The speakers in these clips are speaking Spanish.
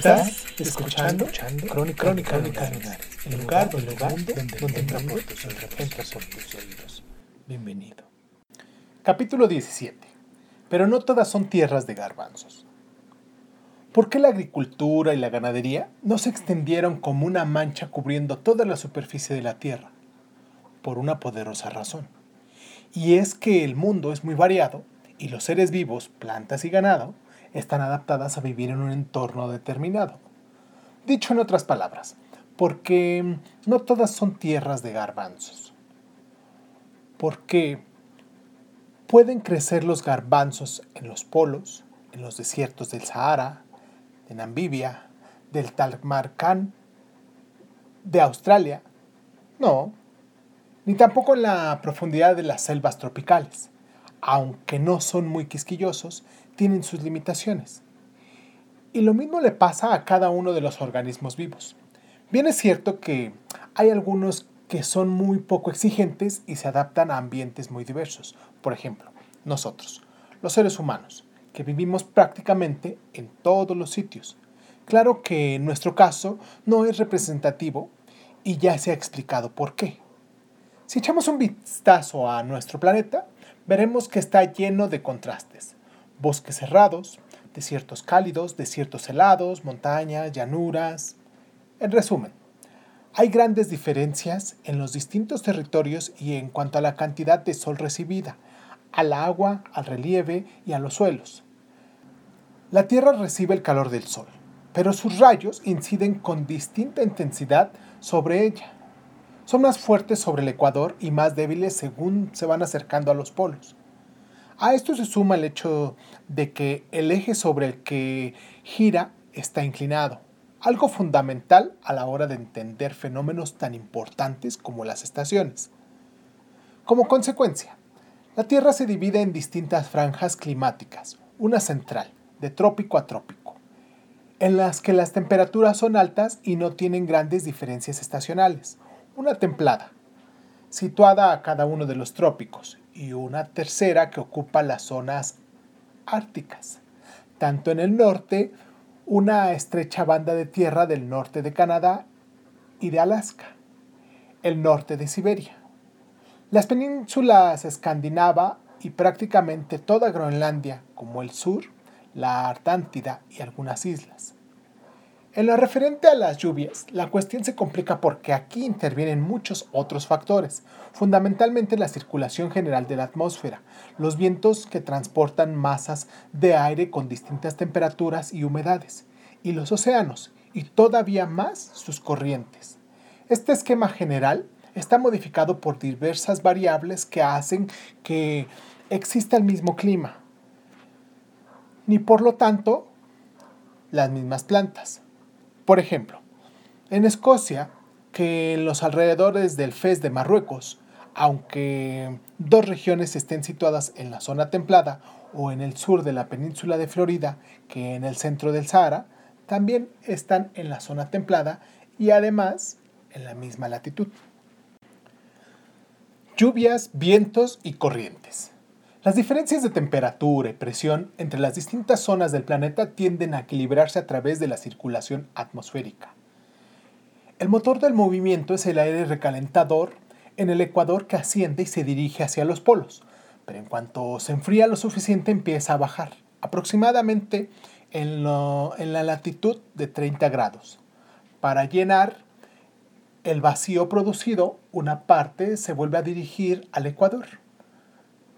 Estás escuchando, Crónica, Crónica, Lunares, el lugar, el lugar donde, donde oídos. entra por tus oídos. Bienvenido. Capítulo 17. Pero no todas son tierras de garbanzos. ¿Por qué la agricultura y la ganadería no se extendieron como una mancha cubriendo toda la superficie de la tierra? Por una poderosa razón. Y es que el mundo es muy variado y los seres vivos, plantas y ganado, están adaptadas a vivir en un entorno determinado. Dicho en otras palabras, porque no todas son tierras de garbanzos. Porque pueden crecer los garbanzos en los polos, en los desiertos del Sahara, de Namibia, del Tamarcán, de Australia. No, ni tampoco en la profundidad de las selvas tropicales. Aunque no son muy quisquillosos, tienen sus limitaciones. Y lo mismo le pasa a cada uno de los organismos vivos. Bien es cierto que hay algunos que son muy poco exigentes y se adaptan a ambientes muy diversos. Por ejemplo, nosotros, los seres humanos, que vivimos prácticamente en todos los sitios. Claro que en nuestro caso no es representativo y ya se ha explicado por qué. Si echamos un vistazo a nuestro planeta, veremos que está lleno de contrastes. Bosques cerrados, desiertos cálidos, desiertos helados, montañas, llanuras. En resumen, hay grandes diferencias en los distintos territorios y en cuanto a la cantidad de sol recibida, al agua, al relieve y a los suelos. La Tierra recibe el calor del sol, pero sus rayos inciden con distinta intensidad sobre ella. Son más fuertes sobre el ecuador y más débiles según se van acercando a los polos. A esto se suma el hecho de que el eje sobre el que gira está inclinado, algo fundamental a la hora de entender fenómenos tan importantes como las estaciones. Como consecuencia, la Tierra se divide en distintas franjas climáticas, una central, de trópico a trópico, en las que las temperaturas son altas y no tienen grandes diferencias estacionales, una templada, situada a cada uno de los trópicos, y una tercera que ocupa las zonas árticas. Tanto en el norte, una estrecha banda de tierra del norte de Canadá y de Alaska, el norte de Siberia. Las penínsulas escandinava y prácticamente toda Groenlandia, como el sur, la Artántida y algunas islas. En lo referente a las lluvias, la cuestión se complica porque aquí intervienen muchos otros factores, fundamentalmente la circulación general de la atmósfera, los vientos que transportan masas de aire con distintas temperaturas y humedades, y los océanos, y todavía más sus corrientes. Este esquema general está modificado por diversas variables que hacen que exista el mismo clima, ni por lo tanto las mismas plantas. Por ejemplo, en Escocia, que en los alrededores del Fez de Marruecos, aunque dos regiones estén situadas en la zona templada o en el sur de la península de Florida, que en el centro del Sahara, también están en la zona templada y además en la misma latitud. Lluvias, vientos y corrientes. Las diferencias de temperatura y presión entre las distintas zonas del planeta tienden a equilibrarse a través de la circulación atmosférica. El motor del movimiento es el aire recalentador en el ecuador que asciende y se dirige hacia los polos, pero en cuanto se enfría lo suficiente empieza a bajar, aproximadamente en, en la latitud de 30 grados. Para llenar el vacío producido, una parte se vuelve a dirigir al ecuador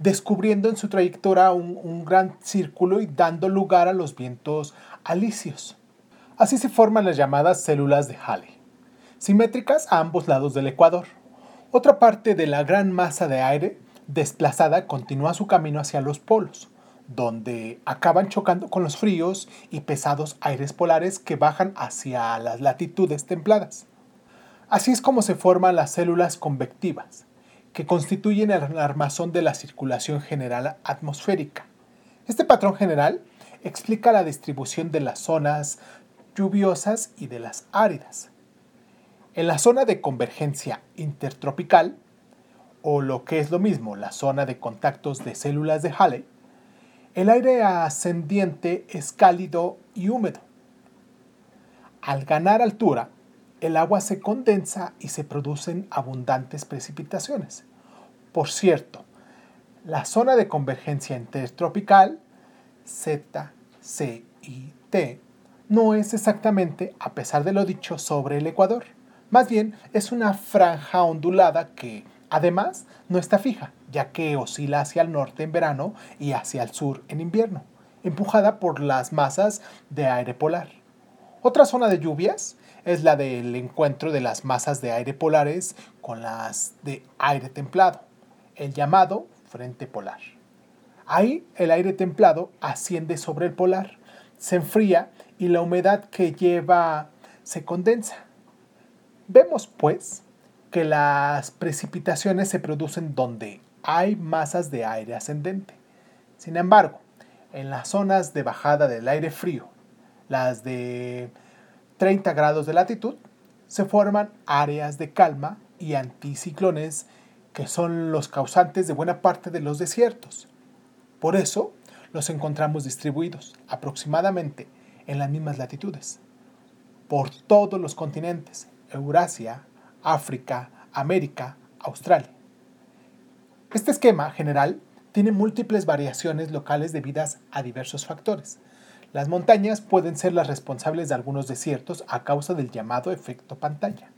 descubriendo en su trayectoria un, gran círculo y dando lugar a los vientos alisios. Así se forman las llamadas células de Halley, simétricas a ambos lados del ecuador. Otra parte de la gran masa de aire desplazada continúa su camino hacia los polos, donde acaban chocando con los fríos y pesados aires polares que bajan hacia las latitudes templadas. Así es como se forman las células convectivas, que constituyen el armazón de la circulación general atmosférica. Este patrón general explica la distribución de las zonas lluviosas y de las áridas. En la zona de convergencia intertropical, o lo que es lo mismo, la zona de contactos de células de Halley, el aire ascendiente es cálido y húmedo. Al ganar altura, el agua se condensa y se producen abundantes precipitaciones. Por cierto, la zona de convergencia intertropical, Z, C y T, no es exactamente, a pesar de lo dicho, sobre el Ecuador. Más bien es una franja ondulada que, además, no está fija, ya que oscila hacia el norte en verano y hacia el sur en invierno, empujada por las masas de aire polar. Otra zona de lluvias es la del encuentro de las masas de aire polares con las de aire templado, el llamado frente polar. Ahí el aire templado asciende sobre el polar, se enfría y la humedad que lleva se condensa. Vemos, pues, que las precipitaciones se producen donde hay masas de aire ascendente. Sin embargo, en las zonas de bajada del aire frío, las de 30 grados de latitud, se forman áreas de calma y anticiclones que son los causantes de buena parte de los desiertos. Por eso los encontramos distribuidos aproximadamente en las mismas latitudes, por todos los continentes, Eurasia, África, América, Australia. Este esquema general tiene múltiples variaciones locales debidas a diversos factores. Las montañas pueden ser las responsables de algunos desiertos a causa del llamado efecto pantalla.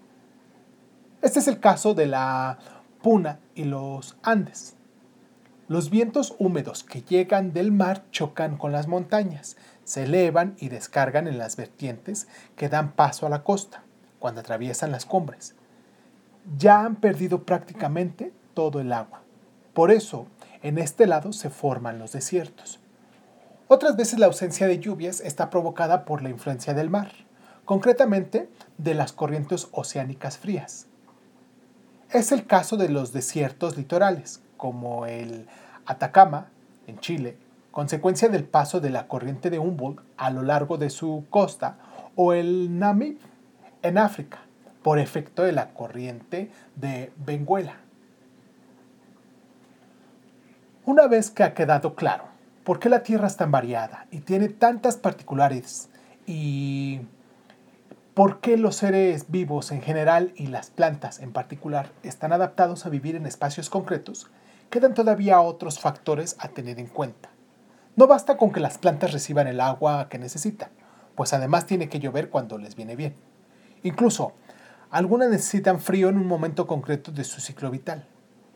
Este es el caso de la Puna y los Andes. Los vientos húmedos que llegan del mar chocan con las montañas, se elevan y descargan en las vertientes que dan paso a la costa cuando atraviesan las cumbres. Ya han perdido prácticamente todo el agua. Por eso, en este lado se forman los desiertos. Otras veces la ausencia de lluvias está provocada por la influencia del mar, concretamente de las corrientes oceánicas frías. Es el caso de los desiertos litorales, como el Atacama, en Chile, consecuencia del paso de la corriente de Humboldt a lo largo de su costa, o el Namib, en África, por efecto de la corriente de Benguela. Una vez que ha quedado claro por qué la Tierra es tan variada y tiene tantas particularidades y por qué los seres vivos en general y las plantas en particular están adaptados a vivir en espacios concretos, quedan todavía otros factores a tener en cuenta. No basta con que las plantas reciban el agua que necesitan, pues además tiene que llover cuando les viene bien. Incluso, algunas necesitan frío en un momento concreto de su ciclo vital.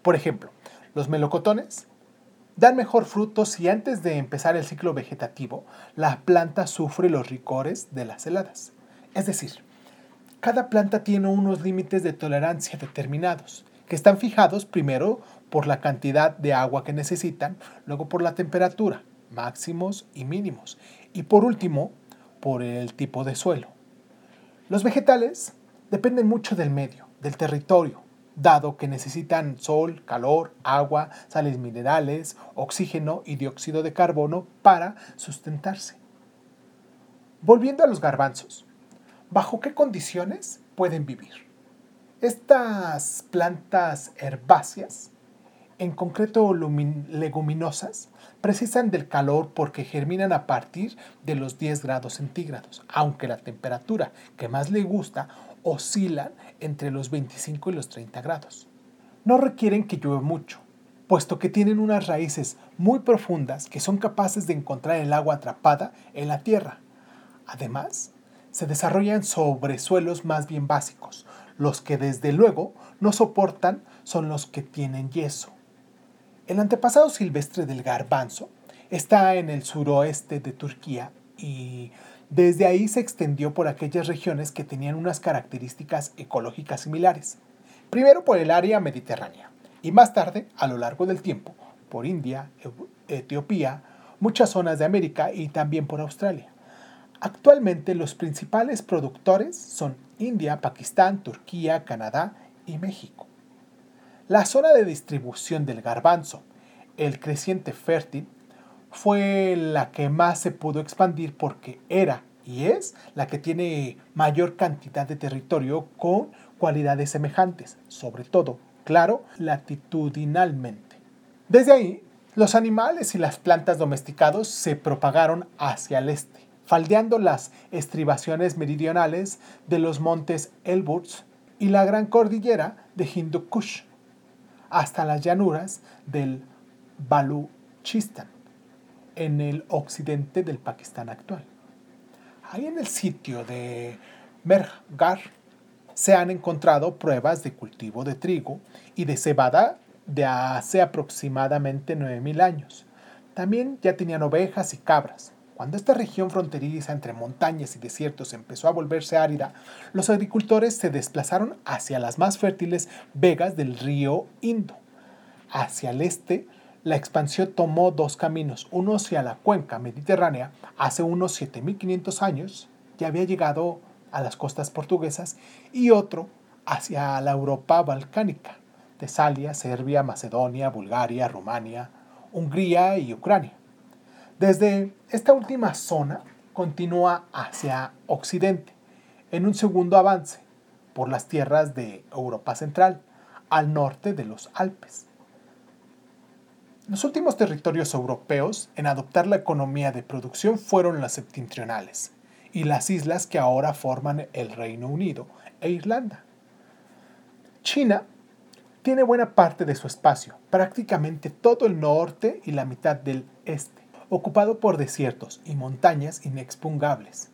Por ejemplo, los melocotones dan mejor fruto si antes de empezar el ciclo vegetativo la planta sufre los ricores de las heladas. Es decir, cada planta tiene unos límites de tolerancia determinados, que están fijados primero por la cantidad de agua que necesitan, luego por la temperatura, máximos y mínimos, y por último, por el tipo de suelo. Los vegetales dependen mucho del medio, del territorio, dado que necesitan sol, calor, agua, sales minerales, oxígeno y dióxido de carbono para sustentarse. Volviendo a los garbanzos, ¿bajo qué condiciones pueden vivir? Estas plantas herbáceas, en concreto leguminosas, precisan del calor porque germinan a partir de los 10 grados centígrados, aunque la temperatura que más le gusta oscila entre los 25 y los 30 grados. No requieren que llueva mucho, puesto que tienen unas raíces muy profundas que son capaces de encontrar el agua atrapada en la tierra. Además, se desarrollan sobre suelos más bien básicos. Los que desde luego no soportan son los que tienen yeso. El antepasado silvestre del garbanzo está en el suroeste de Turquía y desde ahí se extendió por aquellas regiones que tenían unas características ecológicas similares. Primero por el área mediterránea, y más tarde, a lo largo del tiempo, por India, Etiopía, muchas zonas de América y también por Australia. Actualmente los principales productores son India, Pakistán, Turquía, Canadá y México. La zona de distribución del garbanzo, el creciente fértil, fue la que más se pudo expandir porque era y es la que tiene mayor cantidad de territorio con cualidades semejantes, sobre todo, claro, latitudinalmente. Desde ahí, los animales y las plantas domesticados se propagaron hacia el este, faldeando las estribaciones meridionales de los montes Elburz y la gran cordillera de Hindu Kush, hasta las llanuras del Baluchistan, en el occidente del Pakistán actual. Ahí en el sitio de Mergar se han encontrado pruebas de cultivo de trigo y de cebada de hace aproximadamente 9.000 años. También ya tenían ovejas y cabras. Cuando esta región fronteriza entre montañas y desiertos empezó a volverse árida, los agricultores se desplazaron hacia las más fértiles vegas del río Indo. Hacia el este, la expansión tomó dos caminos, uno hacia la cuenca mediterránea, hace unos 7500 años, ya había llegado a las costas portuguesas, y otro hacia la Europa balcánica, Tesalia, Serbia, Macedonia, Bulgaria, Rumania, Hungría y Ucrania. Desde esta última zona continúa hacia occidente, en un segundo avance, por las tierras de Europa Central, al norte de los Alpes. Los últimos territorios europeos en adoptar la economía de producción fueron las septentrionales y las islas que ahora forman el Reino Unido e Irlanda. China tiene buena parte de su espacio, prácticamente todo el norte y la mitad del este, ocupado por desiertos y montañas inexpugnables.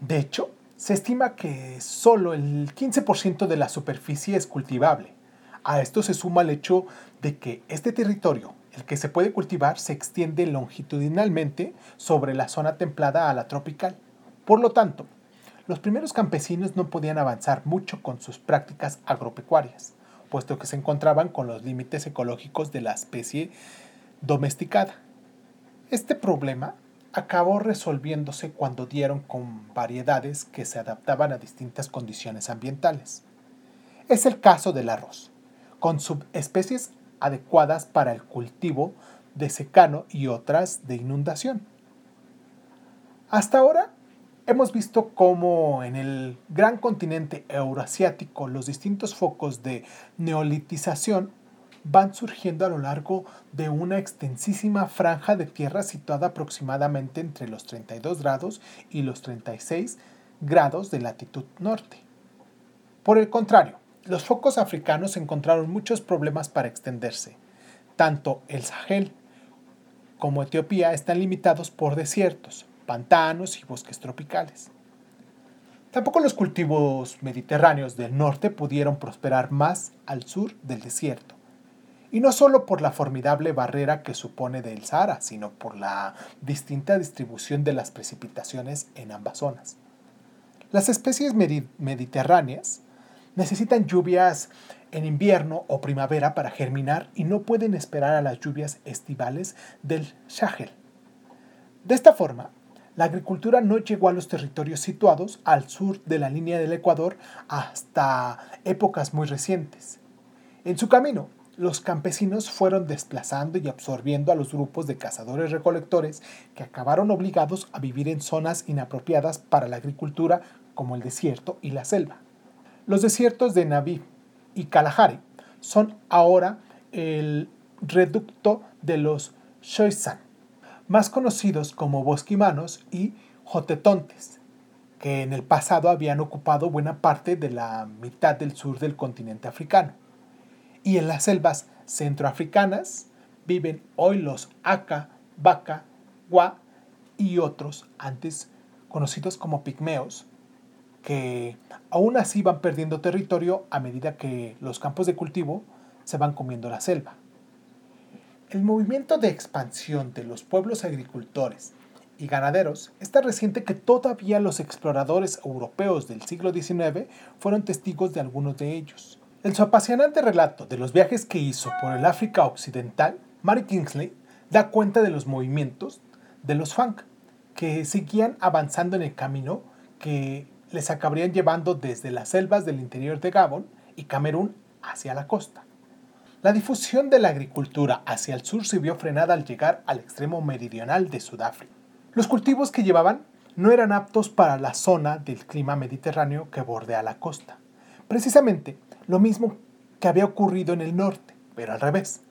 De hecho, se estima que solo el 15% de la superficie es cultivable, a esto se suma el hecho de que este territorio, el que se puede cultivar, se extiende longitudinalmente sobre la zona templada a la tropical. Por lo tanto, los primeros campesinos no podían avanzar mucho con sus prácticas agropecuarias, puesto que se encontraban con los límites ecológicos de la especie domesticada. Este problema acabó resolviéndose cuando dieron con variedades que se adaptaban a distintas condiciones ambientales. Es el caso del arroz con subespecies adecuadas para el cultivo de secano y otras de inundación. Hasta ahora hemos visto cómo en el gran continente euroasiático los distintos focos de neolitización van surgiendo a lo largo de una extensísima franja de tierra situada aproximadamente entre los 32 grados y los 36 grados de latitud norte. Por el contrario, los focos africanos encontraron muchos problemas para extenderse. Tanto el Sahel como Etiopía están limitados por desiertos, pantanos y bosques tropicales. Tampoco los cultivos mediterráneos del norte pudieron prosperar más al sur del desierto. Y no solo por la formidable barrera que supone del Sahara, sino por la distinta distribución de las precipitaciones en ambas zonas. Las especies mediterráneas necesitan lluvias en invierno o primavera para germinar y no pueden esperar a las lluvias estivales del Sahel. De esta forma, la agricultura no llegó a los territorios situados al sur de la línea del Ecuador hasta épocas muy recientes. En su camino, los campesinos fueron desplazando y absorbiendo a los grupos de cazadores-recolectores que acabaron obligados a vivir en zonas inapropiadas para la agricultura como el desierto y la selva. Los desiertos de Naví y Kalahari son ahora el reducto de los Shoisan, más conocidos como bosquimanos y jotetontes, que en el pasado habían ocupado buena parte de la mitad del sur del continente africano. Y en las selvas centroafricanas viven hoy los Aka, Baka, Gua y otros antes conocidos como pigmeos, que aún así van perdiendo territorio a medida que los campos de cultivo se van comiendo la selva. El movimiento de expansión de los pueblos agricultores y ganaderos es tan reciente que todavía los exploradores europeos del siglo XIX fueron testigos de algunos de ellos. En su apasionante relato de los viajes que hizo por el África Occidental, Mary Kingsley da cuenta de los movimientos de los funk, que seguían avanzando en el camino que les acabarían llevando desde las selvas del interior de Gabón y Camerún hacia la costa. La difusión de la agricultura hacia el sur se vio frenada al llegar al extremo meridional de Sudáfrica. Los cultivos que llevaban no eran aptos para la zona del clima mediterráneo que bordea la costa. Precisamente lo mismo que había ocurrido en el norte, pero al revés.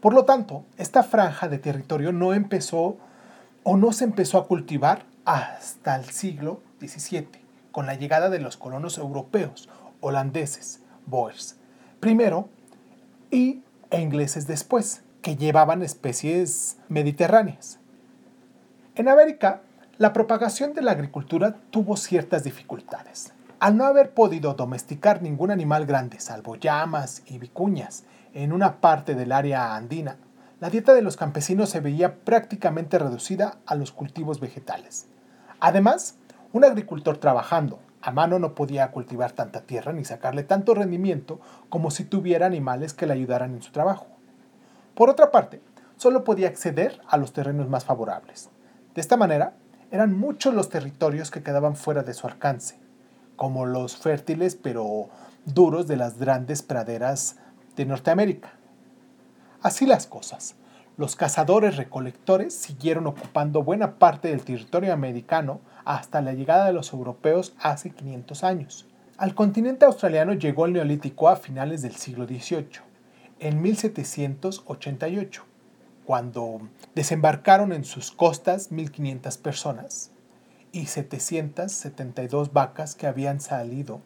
Por lo tanto, esta franja de territorio no empezó o no se empezó a cultivar hasta el siglo XVII, con la llegada de los colonos europeos, holandeses, boers, primero, y e ingleses después, que llevaban especies mediterráneas. En América, la propagación de la agricultura tuvo ciertas dificultades. Al no haber podido domesticar ningún animal grande, salvo llamas y vicuñas, en una parte del área andina, la dieta de los campesinos se veía prácticamente reducida a los cultivos vegetales. Además, un agricultor trabajando a mano no podía cultivar tanta tierra ni sacarle tanto rendimiento como si tuviera animales que le ayudaran en su trabajo. Por otra parte, solo podía acceder a los terrenos más favorables. De esta manera, eran muchos los territorios que quedaban fuera de su alcance, como los fértiles pero duros de las grandes praderas de Norteamérica. Así las cosas. Los cazadores recolectores siguieron ocupando buena parte del territorio americano hasta la llegada de los europeos hace 500 años. Al continente australiano llegó el neolítico a finales del siglo XVIII, en 1788 cuando desembarcaron en sus costas 1.500 personas y 772 vacas que habían salido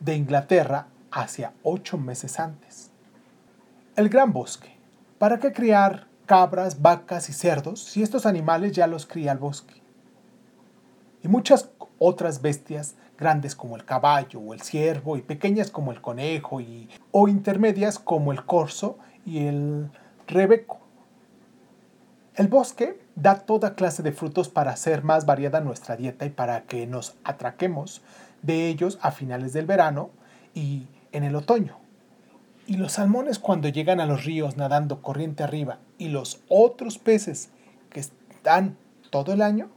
de Inglaterra hacia ocho meses antes. El gran bosque. ¿Para qué criar cabras, vacas y cerdos si estos animales ya los cría el bosque? Y muchas otras bestias grandes como el caballo o el ciervo y pequeñas como el conejo y, o intermedias como el corzo y el rebeco. El bosque da toda clase de frutos para hacer más variada nuestra dieta y para que nos atraquemos de ellos a finales del verano y en el otoño. Y los salmones cuando llegan a los ríos nadando corriente arriba y los otros peces que están todo el año.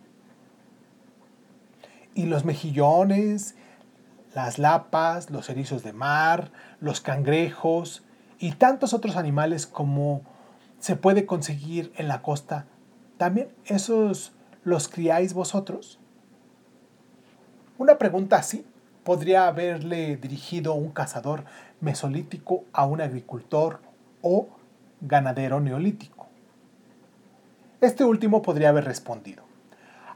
Y los mejillones, las lapas, los erizos de mar, los cangrejos y tantos otros animales como se puede conseguir en la costa, ¿también esos los criáis vosotros? Una pregunta así podría haberle dirigido un cazador mesolítico a un agricultor o ganadero neolítico. Este último podría haber respondido,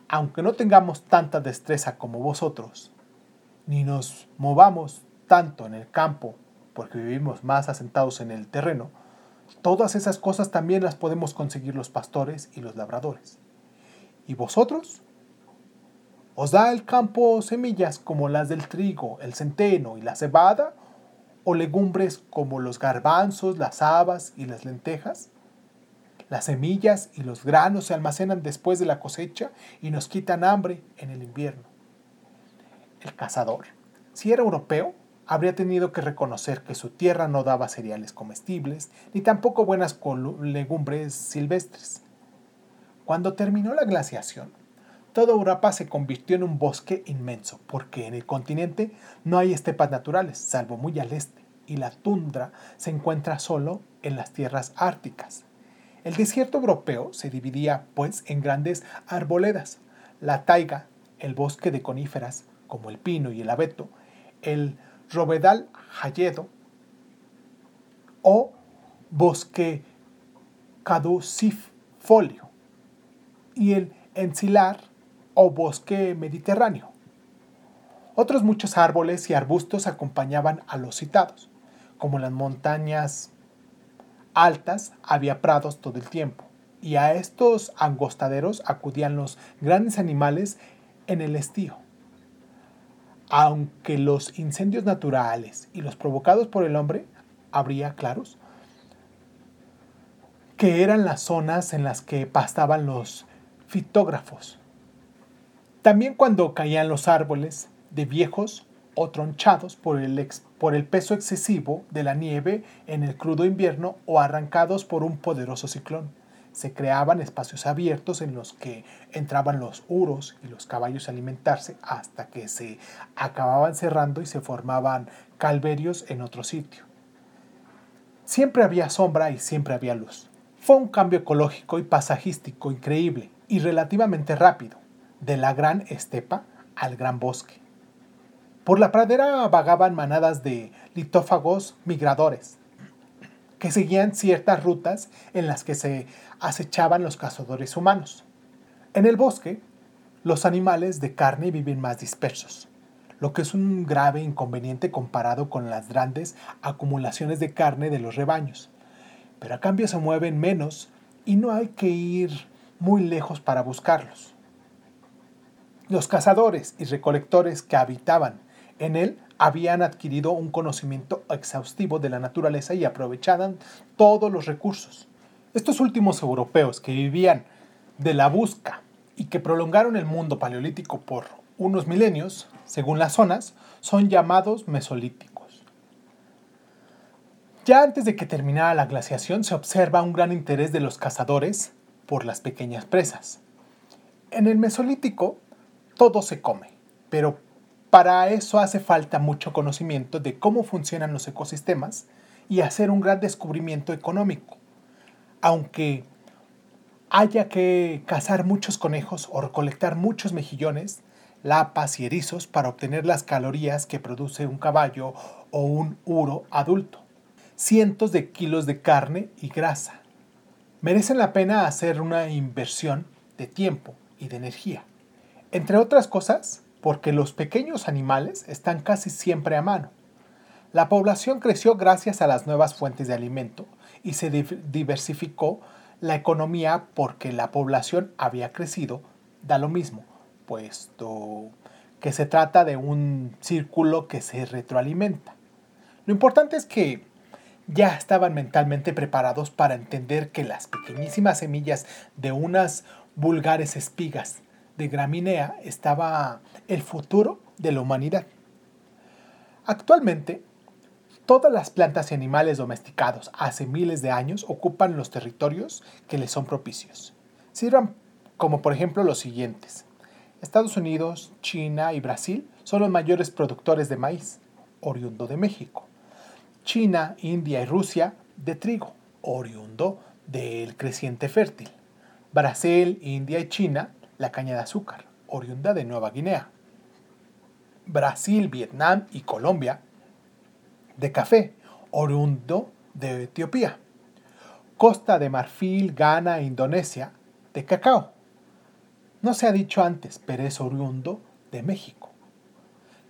aunque no tengamos tanta destreza como vosotros, ni nos movamos tanto en el campo porque vivimos más asentados en el terreno, Todas esas cosas también las podemos conseguir los pastores y los labradores. ¿Y vosotros? ¿Os da el campo semillas como las del trigo, el centeno y la cebada? ¿O legumbres como los garbanzos, las habas y las lentejas? Las semillas y los granos se almacenan después de la cosecha y nos quitan hambre en el invierno. El cazador, si era europeo, habría tenido que reconocer que su tierra no daba cereales comestibles, ni tampoco buenas legumbres silvestres. Cuando terminó la glaciación, toda Europa se convirtió en un bosque inmenso, porque en el continente no hay estepas naturales, salvo muy al este, y la tundra se encuentra solo en las tierras árticas. El desierto europeo se dividía, pues, en grandes arboledas, la taiga, el bosque de coníferas, como el pino y el abeto, el Robedal Hayedo o bosque caducifolio y el encilar o bosque mediterráneo. Otros muchos árboles y arbustos acompañaban a los citados, como las montañas altas había prados todo el tiempo, y a estos angostaderos acudían los grandes animales en el estío aunque los incendios naturales y los provocados por el hombre habría claros, que eran las zonas en las que pastaban los fitógrafos. También cuando caían los árboles de viejos o tronchados por el, peso excesivo de la nieve en el crudo invierno o arrancados por un poderoso ciclón. Se creaban espacios abiertos en los que entraban los uros y los caballos a alimentarse hasta que se acababan cerrando y se formaban calverios en otro sitio. Siempre había sombra y siempre había luz. Fue un cambio ecológico y pasajístico increíble y relativamente rápido, de la gran estepa al gran bosque. Por la pradera vagaban manadas de litófagos migradores, que seguían ciertas rutas en las que se acechaban los cazadores humanos. En el bosque, los animales de carne viven más dispersos, lo que es un grave inconveniente comparado con las grandes acumulaciones de carne de los rebaños. Pero a cambio se mueven menos y no hay que ir muy lejos para buscarlos. Los cazadores y recolectores que habitaban en él habían adquirido un conocimiento exhaustivo de la naturaleza y aprovechaban todos los recursos. Estos últimos europeos que vivían de la busca y que prolongaron el mundo paleolítico por unos milenios, según las zonas, son llamados mesolíticos. Ya antes de que terminara la glaciación se observa un gran interés de los cazadores por las pequeñas presas. En el mesolítico todo se come, pero para eso hace falta mucho conocimiento de cómo funcionan los ecosistemas y hacer un gran descubrimiento económico. Aunque haya que cazar muchos conejos o recolectar muchos mejillones, lapas y erizos para obtener las calorías que produce un caballo o un uro adulto. Cientos de kilos de carne y grasa. Merecen la pena hacer una inversión de tiempo y de energía. Entre otras cosas, porque los pequeños animales están casi siempre a mano. La población creció gracias a las nuevas fuentes de alimento y se diversificó la economía porque la población había crecido, da lo mismo, puesto que se trata de un círculo que se retroalimenta. Lo importante es que ya estaban mentalmente preparados para entender que las pequeñísimas semillas de unas vulgares espigas de gramínea estaba el futuro de la humanidad. Actualmente, todas las plantas y animales domesticados hace miles de años ocupan los territorios que les son propicios. Sirvan como por ejemplo los siguientes. Estados Unidos, China y Brasil son los mayores productores de maíz, oriundo de México. China, India y Rusia de trigo, oriundo del creciente fértil. Brasil, India y China la caña de azúcar, oriunda de Nueva Guinea. Brasil, Vietnam y Colombia de café, oriundo de Etiopía. Costa de Marfil, Ghana e Indonesia de cacao. No se ha dicho antes, pero es oriundo de México.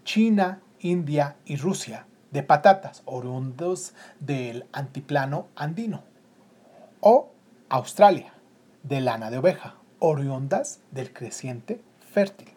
China, India y Rusia de patatas, oriundos del antiplano andino. O Australia, de lana de oveja, oriundas del creciente fértil.